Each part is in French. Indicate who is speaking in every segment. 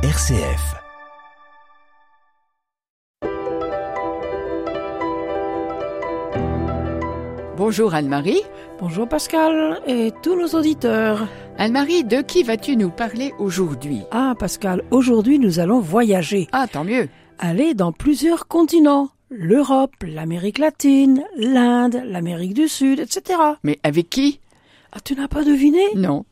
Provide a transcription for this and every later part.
Speaker 1: RCF.
Speaker 2: Bonjour Anne-Marie.
Speaker 3: Bonjour Pascal et tous nos auditeurs.
Speaker 2: Anne-Marie, de qui vas-tu nous parler aujourd'hui?
Speaker 3: Ah Pascal, aujourd'hui nous allons voyager.
Speaker 2: Ah, tant mieux.
Speaker 3: Aller dans plusieurs continents. L'Europe, l'Amérique latine, l'Inde, l'Amérique du Sud, etc.
Speaker 2: Mais avec qui?
Speaker 3: Ah, tu n'as pas deviné?
Speaker 2: Non.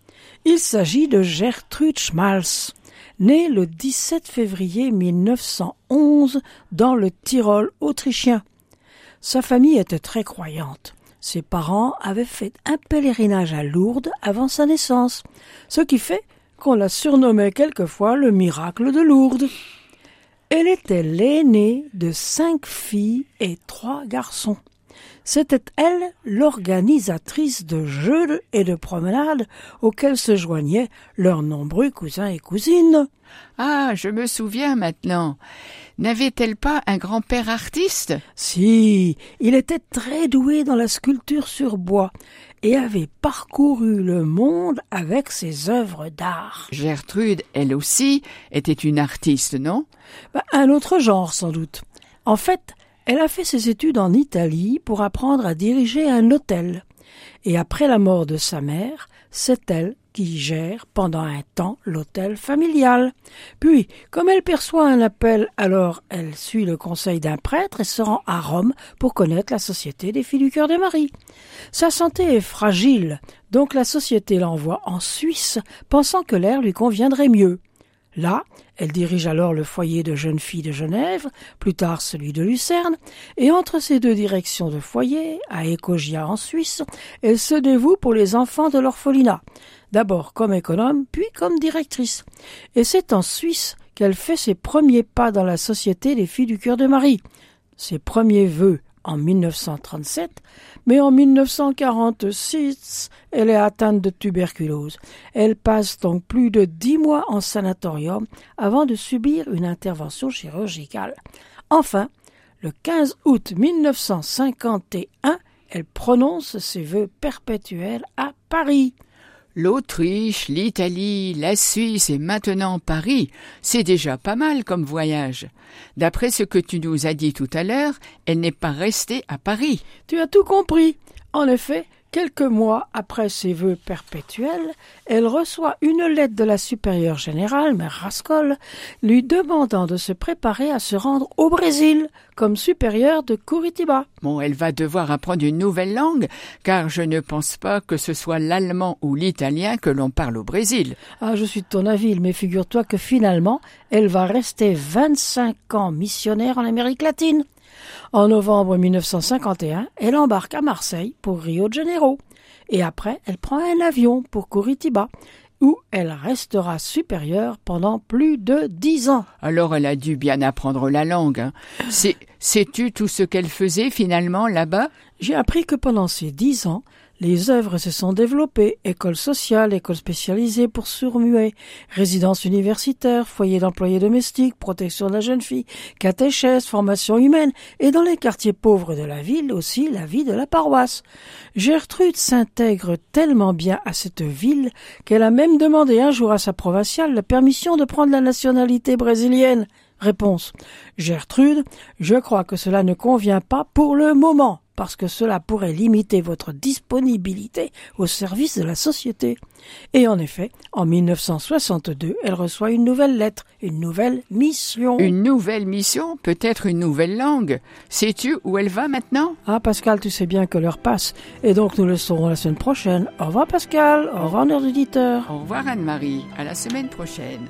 Speaker 3: Il s'agit de Gertrude Schmalz, née le 17 février 1911 dans le Tyrol autrichien. Sa famille était très croyante. Ses parents avaient fait un pèlerinage à Lourdes avant sa naissance, ce qui fait qu'on la surnommait quelquefois le miracle de Lourdes. Elle était l'aînée de cinq filles et trois garçons. C'était elle l'organisatrice de jeux et de promenades auxquels se joignaient leurs nombreux cousins et cousines.
Speaker 2: Ah, je me souviens maintenant. N'avait-elle pas un grand-père artiste?
Speaker 3: Si, il était très doué dans la sculpture sur bois et avait parcouru le monde avec ses œuvres d'art.
Speaker 2: Gertrude, elle aussi, était une artiste, non?
Speaker 3: Bah, un autre genre sans doute. En fait, elle a fait ses études en Italie pour apprendre à diriger un hôtel. Et après la mort de sa mère, c'est elle qui gère pendant un temps l'hôtel familial. Puis, comme elle perçoit un appel, alors elle suit le conseil d'un prêtre et se rend à Rome pour connaître la Société des Filles du Cœur de Marie. Sa santé est fragile, donc la Société l'envoie en Suisse, pensant que l'air lui conviendrait mieux. Là, elle dirige alors le foyer de jeunes filles de Genève, plus tard celui de Lucerne, et entre ces deux directions de foyer, à Écogia en Suisse, elle se dévoue pour les enfants de l'orphelinat, d'abord comme économe, puis comme directrice. Et c'est en Suisse qu'elle fait ses premiers pas dans la Société des Filles du Cœur de Marie. Ses premiers vœux en 1937, mais en 1946, elle est atteinte de tuberculose. Elle passe donc plus de dix mois en sanatorium avant de subir une intervention chirurgicale. Enfin, le 15 août 1951, elle prononce ses vœux perpétuels à Paris.
Speaker 2: L'Autriche, l'Italie, la Suisse et maintenant Paris, c'est déjà pas mal comme voyage. D'après ce que tu nous as dit tout à l'heure, elle n'est pas restée à Paris.
Speaker 3: Tu as tout compris. En effet, quelques mois après ses vœux perpétuels, elle reçoit une lettre de la supérieure générale, Mère Rascol, lui demandant de se préparer à se rendre au Brésil comme supérieure de Curitiba.
Speaker 2: Bon, elle va devoir apprendre une nouvelle langue, car je ne pense pas que ce soit l'allemand ou l'italien que l'on parle au Brésil.
Speaker 3: Ah, je suis de ton avis, mais figure-toi que finalement, elle va rester 25 ans missionnaire en Amérique latine. En novembre 1951, elle embarque à Marseille pour Rio de Janeiro. Et après, elle prend un avion pour Curitiba, où elle restera supérieure pendant plus de dix ans.
Speaker 2: Alors elle a dû bien apprendre la langue. Hein. Sais-tu tout ce qu'elle faisait finalement là-bas?
Speaker 3: J'ai appris que pendant ces dix ans, les œuvres se sont développées, école sociale, école spécialisée pour sourds-muets, résidence universitaire, foyer d'employés domestiques, protection de la jeune fille, catéchèse, formation humaine, et dans les quartiers pauvres de la ville aussi la vie de la paroisse. Gertrude s'intègre tellement bien à cette ville qu'elle a même demandé un jour à sa provinciale la permission de prendre la nationalité brésilienne. Réponse. Gertrude, je crois que cela ne convient pas pour le moment parce que cela pourrait limiter votre disponibilité au service de la société. Et en effet, en 1962, elle reçoit une nouvelle lettre, une nouvelle mission.
Speaker 2: Une nouvelle mission Peut-être une nouvelle langue Sais-tu où elle va maintenant?
Speaker 3: Ah Pascal, tu sais bien que l'heure passe, et donc nous le saurons la semaine prochaine. Au revoir Pascal, au revoir nos auditeurs.
Speaker 2: Au revoir Anne-Marie, à la semaine prochaine.